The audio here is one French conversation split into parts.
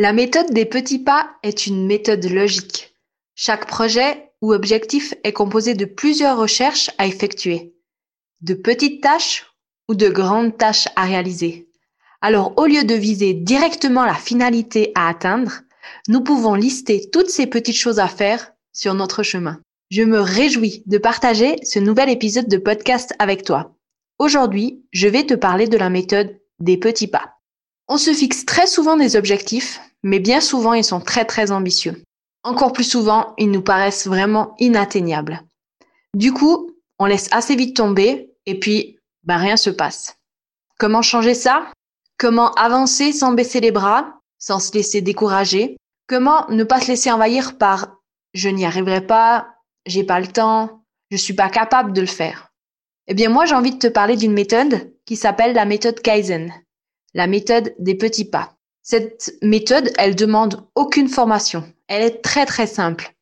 La méthode des petits pas est une méthode logique. Chaque projet ou objectif est composé de plusieurs recherches à effectuer, de petites tâches ou de grandes tâches à réaliser. Alors au lieu de viser directement la finalité à atteindre, nous pouvons lister toutes ces petites choses à faire sur notre chemin. Je me réjouis de partager ce nouvel épisode de podcast avec toi. Aujourd'hui, je vais te parler de la méthode des petits pas. On se fixe très souvent des objectifs, mais bien souvent ils sont très très ambitieux. Encore plus souvent, ils nous paraissent vraiment inatteignables. Du coup, on laisse assez vite tomber et puis bah, rien se passe. Comment changer ça? Comment avancer sans baisser les bras, sans se laisser décourager? Comment ne pas se laisser envahir par je n'y arriverai pas, j'ai pas le temps, je suis pas capable de le faire? Eh bien moi j'ai envie de te parler d'une méthode qui s'appelle la méthode Kaizen la méthode des petits pas. Cette méthode, elle demande aucune formation. Elle est très très simple,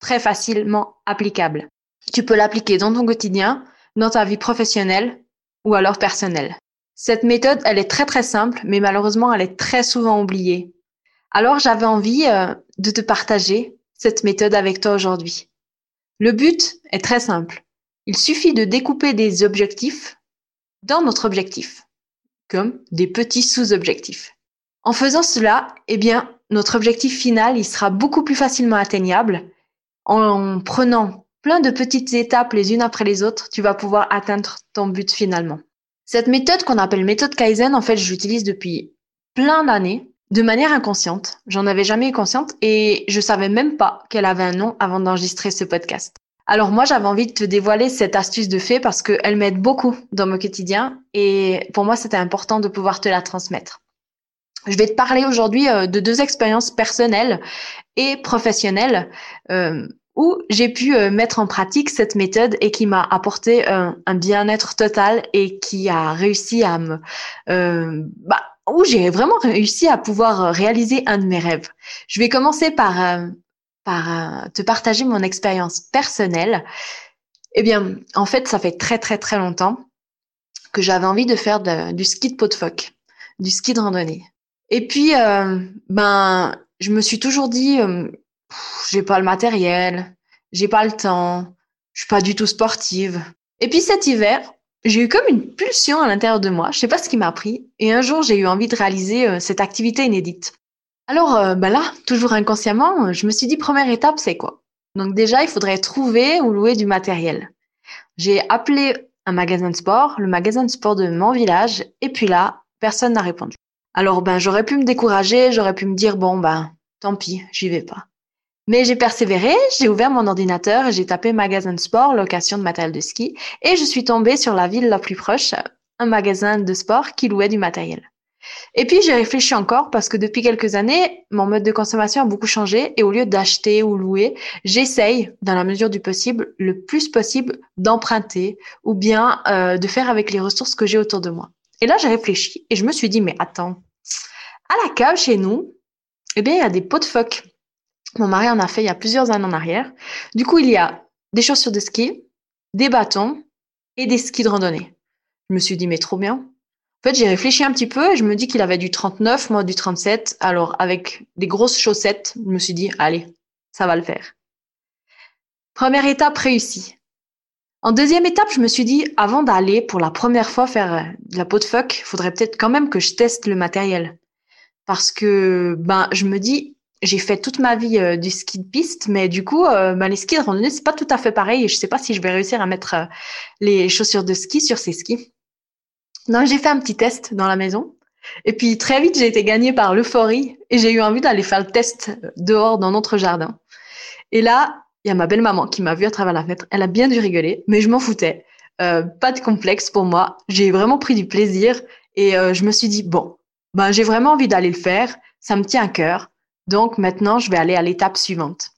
très facilement applicable. Tu peux l'appliquer dans ton quotidien, dans ta vie professionnelle ou alors personnelle. Cette méthode, elle est très très simple, mais malheureusement, elle est très souvent oubliée. Alors j'avais envie euh, de te partager cette méthode avec toi aujourd'hui. Le but est très simple. Il suffit de découper des objectifs dans notre objectif comme des petits sous-objectifs. En faisant cela, eh bien, notre objectif final, il sera beaucoup plus facilement atteignable. En prenant plein de petites étapes les unes après les autres, tu vas pouvoir atteindre ton but finalement. Cette méthode qu'on appelle méthode Kaizen, en fait, je l'utilise depuis plein d'années, de manière inconsciente. J'en avais jamais eu consciente et je savais même pas qu'elle avait un nom avant d'enregistrer ce podcast. Alors moi, j'avais envie de te dévoiler cette astuce de fait parce qu'elle m'aide beaucoup dans mon quotidien et pour moi, c'était important de pouvoir te la transmettre. Je vais te parler aujourd'hui euh, de deux expériences personnelles et professionnelles euh, où j'ai pu euh, mettre en pratique cette méthode et qui m'a apporté un bien-être total et qui a réussi à me... bah, où j'ai vraiment réussi à pouvoir réaliser un de mes rêves. Je vais commencer par par euh, te partager mon expérience personnelle. Eh bien, en fait, ça fait très très très longtemps que j'avais envie de faire du ski de pot de phoque, du ski de randonnée. Et puis, euh, ben, je me suis toujours dit, euh, j'ai pas le matériel, j'ai pas le temps, je suis pas du tout sportive. Et puis cet hiver, j'ai eu comme une pulsion à l'intérieur de moi, je sais pas ce qui m'a pris, et un jour j'ai eu envie de réaliser cette activité inédite. Alors euh, bah là, toujours inconsciemment, je me suis dit première étape, c'est quoi? Donc déjà, il faudrait trouver ou louer du matériel. J'ai appelé un magasin de sport, le magasin de sport de mon village, et puis là, personne n'a répondu. Alors ben j'aurais pu me décourager, j'aurais pu me dire bon ben tant pis, j'y vais pas. Mais j'ai persévéré, j'ai ouvert mon ordinateur j'ai tapé magasin de sport, location de matériel de ski, et je suis tombée sur la ville la plus proche, un magasin de sport qui louait du matériel. Et puis j'ai réfléchi encore parce que depuis quelques années, mon mode de consommation a beaucoup changé et au lieu d'acheter ou louer, j'essaye, dans la mesure du possible, le plus possible d'emprunter ou bien euh, de faire avec les ressources que j'ai autour de moi. Et là j'ai réfléchi et je me suis dit mais attends, à la cave chez nous, eh bien il y a des pots de phoque. Mon mari en a fait il y a plusieurs années en arrière. Du coup il y a des chaussures de ski, des bâtons et des skis de randonnée. Je me suis dit mais trop bien, en fait, j'ai réfléchi un petit peu et je me dis qu'il avait du 39, moi du 37. Alors, avec des grosses chaussettes, je me suis dit, allez, ça va le faire. Première étape réussie. En deuxième étape, je me suis dit, avant d'aller pour la première fois faire euh, de la peau de phoque, il faudrait peut-être quand même que je teste le matériel. Parce que, ben, je me dis, j'ai fait toute ma vie euh, du ski de piste, mais du coup, euh, ben, les skis de randonnée, c'est pas tout à fait pareil et je sais pas si je vais réussir à mettre les chaussures de ski sur ces skis. Non, j'ai fait un petit test dans la maison. Et puis très vite, j'ai été gagnée par l'euphorie et j'ai eu envie d'aller faire le test dehors dans notre jardin. Et là, il y a ma belle-maman qui m'a vue à travers la fenêtre. Elle a bien dû rigoler, mais je m'en foutais. Euh, pas de complexe pour moi. J'ai vraiment pris du plaisir et euh, je me suis dit, bon, ben, j'ai vraiment envie d'aller le faire. Ça me tient à cœur. Donc maintenant, je vais aller à l'étape suivante.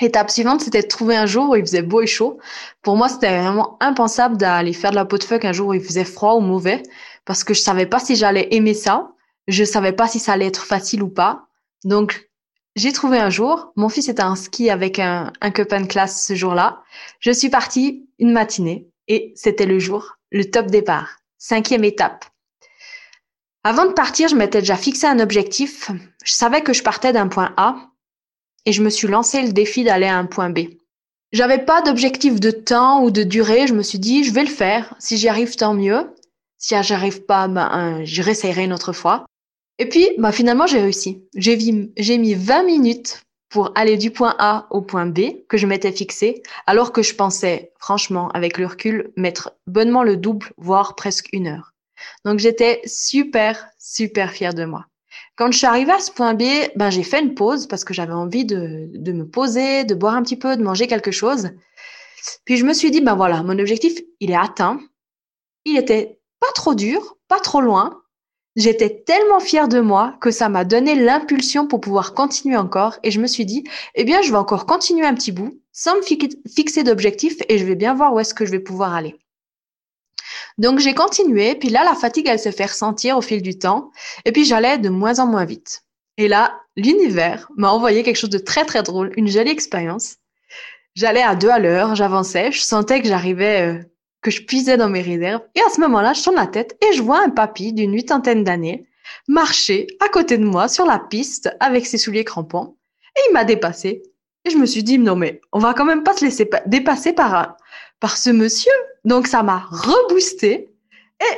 Étape suivante, c'était de trouver un jour où il faisait beau et chaud. Pour moi, c'était vraiment impensable d'aller faire de la peau de fuck un jour où il faisait froid ou mauvais, parce que je savais pas si j'allais aimer ça. Je savais pas si ça allait être facile ou pas. Donc, j'ai trouvé un jour. Mon fils était en ski avec un, un copain classe ce jour-là. Je suis partie une matinée et c'était le jour, le top départ. Cinquième étape. Avant de partir, je m'étais déjà fixé un objectif. Je savais que je partais d'un point A et je me suis lancé le défi d'aller à un point B. J'avais pas d'objectif de temps ou de durée. Je me suis dit, je vais le faire. Si j'y arrive, tant mieux. Si j'arrive pas, ben, je réessayerai une autre fois. Et puis, bah, finalement, j'ai réussi. J'ai mis 20 minutes pour aller du point A au point B que je m'étais fixé, alors que je pensais, franchement, avec le recul, mettre bonnement le double, voire presque une heure. Donc j'étais super, super fière de moi. Quand je suis arrivée à ce point B, ben, j'ai fait une pause parce que j'avais envie de, de me poser, de boire un petit peu, de manger quelque chose. Puis je me suis dit, ben voilà, mon objectif, il est atteint. Il était pas trop dur, pas trop loin. J'étais tellement fière de moi que ça m'a donné l'impulsion pour pouvoir continuer encore et je me suis dit, eh bien, je vais encore continuer un petit bout sans me fixer d'objectif et je vais bien voir où est-ce que je vais pouvoir aller. Donc j'ai continué, puis là la fatigue elle se fait ressentir au fil du temps, et puis j'allais de moins en moins vite. Et là, l'univers m'a envoyé quelque chose de très très drôle, une jolie expérience. J'allais à deux à l'heure, j'avançais, je sentais que j'arrivais, euh, que je puisais dans mes réserves, et à ce moment-là, je tourne la tête et je vois un papy d'une huitaine d'années marcher à côté de moi sur la piste avec ses souliers crampons, et il m'a dépassé. Et je me suis dit, non mais on va quand même pas se laisser dépasser par un, par ce monsieur. Donc ça m'a reboosté et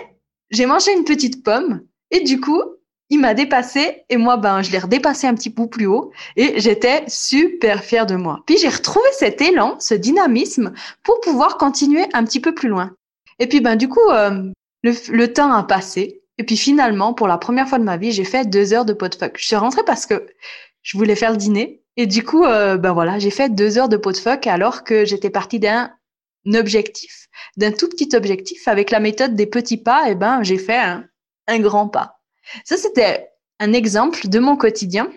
j'ai mangé une petite pomme et du coup, il m'a dépassé et moi, ben, je l'ai redépassé un petit peu plus haut et j'étais super fière de moi. Puis j'ai retrouvé cet élan, ce dynamisme pour pouvoir continuer un petit peu plus loin. Et puis, ben, du coup, euh, le, temps a passé et puis finalement, pour la première fois de ma vie, j'ai fait deux heures de pot de fuck. Je suis rentrée parce que je voulais faire le dîner et du coup, euh, ben voilà, j'ai fait deux heures de pot de fuck alors que j'étais partie d'un objectif, d'un tout petit objectif. Avec la méthode des petits pas, eh ben, j'ai fait un, grand pas. Ça, c'était un exemple de mon quotidien.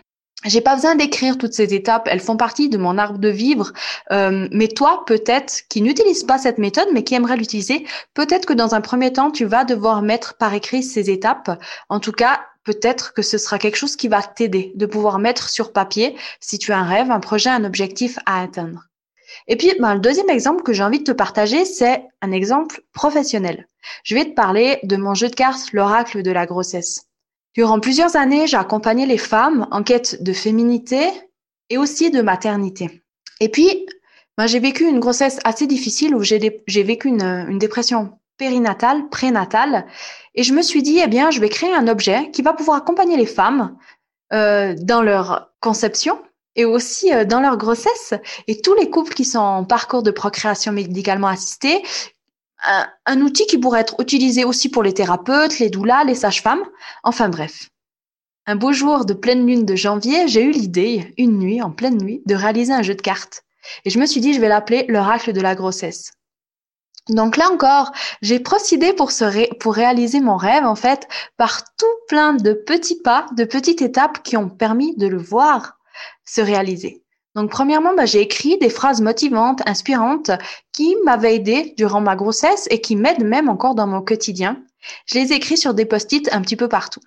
J'ai pas besoin d'écrire toutes ces étapes, elles font partie de mon arbre de vivre. Euh, mais toi, peut-être, qui n'utilise pas cette méthode, mais qui aimerait l'utiliser, peut-être que dans un premier temps, tu vas devoir mettre par écrit ces étapes. En tout cas, peut-être que ce sera quelque chose qui va t'aider de pouvoir mettre sur papier si tu as un rêve, un projet, un objectif à atteindre. Et puis, ben, le deuxième exemple que j'ai envie de te partager, c'est un exemple professionnel. Je vais te parler de mon jeu de cartes, l'oracle de la grossesse. Durant plusieurs années, j'ai accompagné les femmes en quête de féminité et aussi de maternité. Et puis, ben, j'ai vécu une grossesse assez difficile où j'ai vécu une, une dépression périnatale, prénatale, et je me suis dit, eh bien, je vais créer un objet qui va pouvoir accompagner les femmes euh, dans leur conception, et aussi euh, dans leur grossesse et tous les couples qui sont en parcours de procréation médicalement assistée. Un, outil qui pourrait être utilisé aussi pour les thérapeutes, les doulas, les sages-femmes. Enfin bref. Un beau jour de pleine lune de janvier, j'ai eu l'idée, une nuit, en pleine nuit, de réaliser un jeu de cartes. Et je me suis dit, je vais l'appeler l'oracle de la grossesse. Donc là encore, j'ai procédé pour, pour réaliser mon rêve, en fait, par tout plein de petits pas, de petites étapes qui ont permis de le voir se réaliser. Donc, premièrement, bah, j'ai écrit des phrases motivantes, inspirantes, qui m'avaient aidé durant ma grossesse et qui m'aident même encore dans mon quotidien. Je les ai écrits sur des post-it un petit peu partout.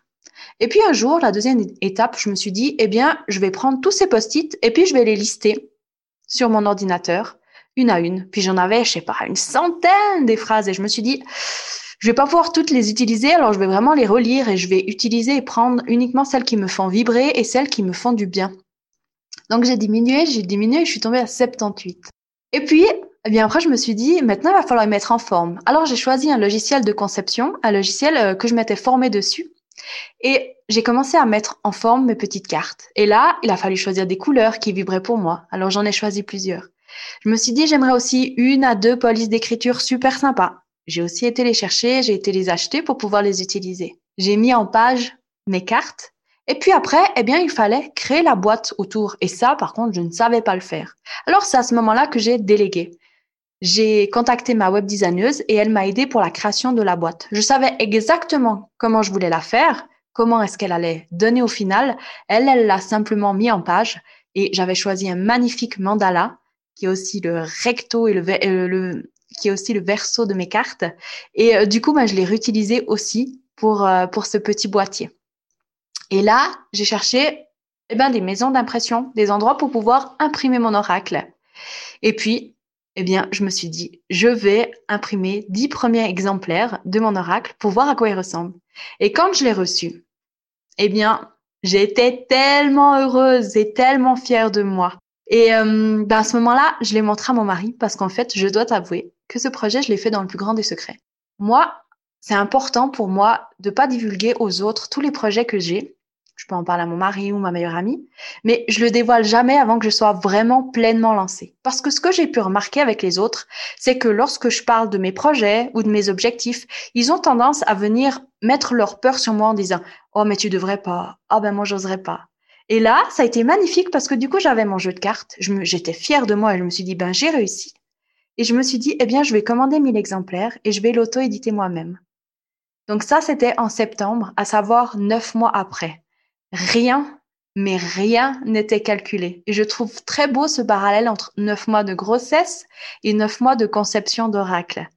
Et puis un jour, la deuxième étape, je me suis dit, eh bien, je vais prendre tous ces post-it et puis je vais les lister sur mon ordinateur, une à une. Puis j'en avais, je sais pas, une centaine des phrases et je me suis dit, je vais pas pouvoir toutes les utiliser, alors je vais vraiment les relire et je vais utiliser et prendre uniquement celles qui me font vibrer et celles qui me font du bien. Donc j'ai diminué, j'ai diminué je suis tombée à 78. Et puis, eh bien après, je me suis dit, maintenant, il va falloir les mettre en forme. Alors j'ai choisi un logiciel de conception, un logiciel euh, que je m'étais formé dessus. Et j'ai commencé à mettre en forme mes petites cartes. Et là, il a fallu choisir des couleurs qui vibraient pour moi. Alors j'en ai choisi plusieurs. Je me suis dit, j'aimerais aussi une à deux polices d'écriture super sympas. J'ai aussi été les chercher, j'ai été les acheter pour pouvoir les utiliser. J'ai mis en page mes cartes et puis après, eh bien, il fallait créer la boîte autour. Et ça, par contre, je ne savais pas le faire. Alors, c'est à ce moment-là que j'ai délégué. J'ai contacté ma web designeuse et elle m'a aidé pour la création de la boîte. Je savais exactement comment je voulais la faire, comment est-ce qu'elle allait donner au final. Elle, elle l'a simplement mis en page et j'avais choisi un magnifique mandala qui est aussi le recto et le, euh, qui est aussi le verso de mes cartes. Et euh, du coup, ben, je l'ai réutilisé aussi pour, euh, pour ce petit boîtier. Et là, j'ai cherché eh ben, des maisons d'impression, des endroits pour pouvoir imprimer mon oracle. Et puis, eh bien, je me suis dit, je vais imprimer dix premiers exemplaires de mon oracle pour voir à quoi il ressemble. Et quand je l'ai reçu, eh bien, j'étais tellement heureuse et tellement fière de moi. Et euh, ben à ce moment-là, je l'ai montré à mon mari parce qu'en fait, je dois t'avouer que ce projet, je l'ai fait dans le plus grand des secrets. Moi, c'est important pour moi de pas divulguer aux autres tous les projets que j'ai je peux en parler à mon mari ou ma meilleure amie, mais je le dévoile jamais avant que je sois vraiment pleinement lancée. Parce que ce que j'ai pu remarquer avec les autres, c'est que lorsque je parle de mes projets ou de mes objectifs, ils ont tendance à venir mettre leur peur sur moi en disant "Oh mais tu devrais pas. Ah ben moi j'oserais pas." Et là, ça a été magnifique parce que du coup, j'avais mon jeu de cartes, j'étais fière de moi et je me suis dit "Ben j'ai réussi." Et je me suis dit "Eh bien, je vais commander 1000 exemplaires et je vais l'auto-éditer moi-même." Donc ça, c'était en septembre, à savoir neuf mois après rien, mais rien n'était calculé. Et je trouve très beau ce parallèle entre neuf mois de grossesse et neuf mois de conception d'oracle.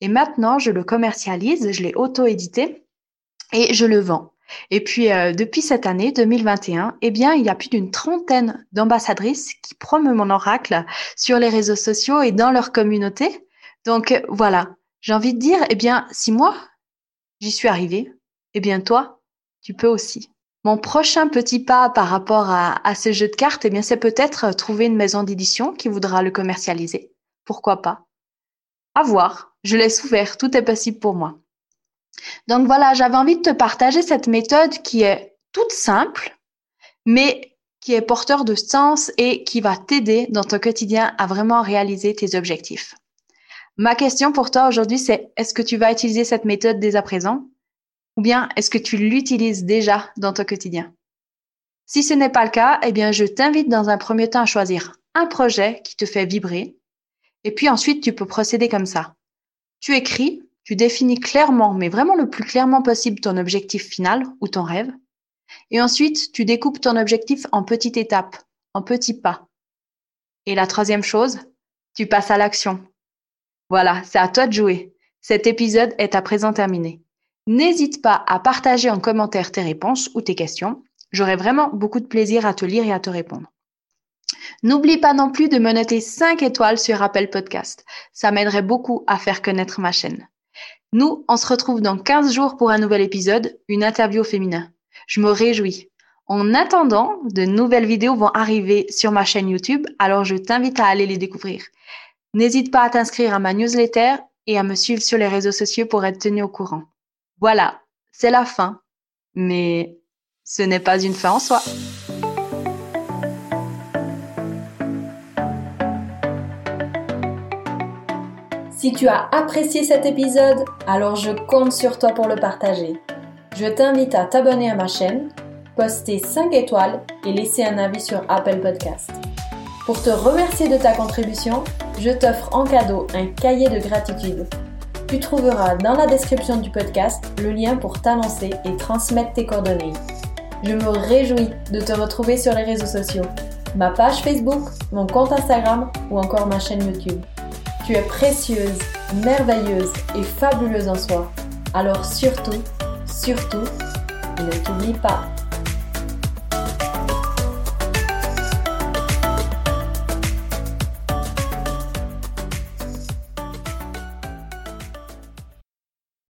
Et maintenant, je le commercialise, je l'ai auto-édité et je le vends. Et puis, euh, depuis cette année 2021, eh bien, il y a plus d'une trentaine d'ambassadrices qui promeuvent mon oracle sur les réseaux sociaux et dans leur communauté. Donc, voilà. J'ai envie de dire, eh bien, si moi, j'y suis arrivée, eh bien, toi, tu peux aussi. Mon prochain petit pas par rapport à, ce jeu de cartes, eh bien, c'est peut-être trouver une maison d'édition qui voudra le commercialiser. Pourquoi pas? À voir. Je laisse ouvert. Tout est possible pour moi. Donc voilà, j'avais envie de te partager cette méthode qui est toute simple, mais qui est porteur de sens et qui va t'aider dans ton quotidien à vraiment réaliser tes objectifs. Ma question pour toi aujourd'hui, c'est est-ce que tu vas utiliser cette méthode dès à présent? Ou bien est-ce que tu l'utilises déjà dans ton quotidien? Si ce n'est pas le cas, eh bien, je t'invite dans un premier temps à choisir un projet qui te fait vibrer. Et puis ensuite, tu peux procéder comme ça. Tu écris, tu définis clairement, mais vraiment le plus clairement possible, ton objectif final ou ton rêve. Et ensuite, tu découpes ton objectif en petites étapes, en petits pas. Et la troisième chose, tu passes à l'action. Voilà, c'est à toi de jouer. Cet épisode est à présent terminé. N'hésite pas à partager en commentaire tes réponses ou tes questions. J'aurai vraiment beaucoup de plaisir à te lire et à te répondre. N'oublie pas non plus de me noter 5 étoiles sur Apple Podcast. Ça m'aiderait beaucoup à faire connaître ma chaîne. Nous, on se retrouve dans 15 jours pour un nouvel épisode, une interview au féminin. Je me réjouis. En attendant, de nouvelles vidéos vont arriver sur ma chaîne YouTube, alors je t'invite à aller les découvrir. N'hésite pas à t'inscrire à ma newsletter et à me suivre sur les réseaux sociaux pour être tenu au courant. Voilà, c'est la fin. Mais ce n'est pas une fin en soi. Si tu as apprécié cet épisode, alors je compte sur toi pour le partager. Je t'invite à t'abonner à ma chaîne, poster 5 étoiles et laisser un avis sur Apple Podcast. Pour te remercier de ta contribution, je t'offre en cadeau un cahier de gratitude tu trouveras dans la description du podcast le lien pour t'annoncer et transmettre tes coordonnées. Je me réjouis de te retrouver sur les réseaux sociaux, ma page Facebook, mon compte Instagram ou encore ma chaîne YouTube. Tu es précieuse, merveilleuse et fabuleuse en soi. Alors surtout, surtout, ne t'oublie pas.